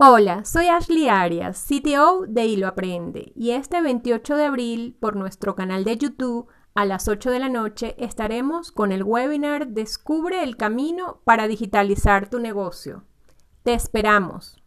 Hola, soy Ashley Arias, CTO de Hilo Aprende, y este 28 de abril por nuestro canal de YouTube a las 8 de la noche estaremos con el webinar Descubre el camino para digitalizar tu negocio. Te esperamos.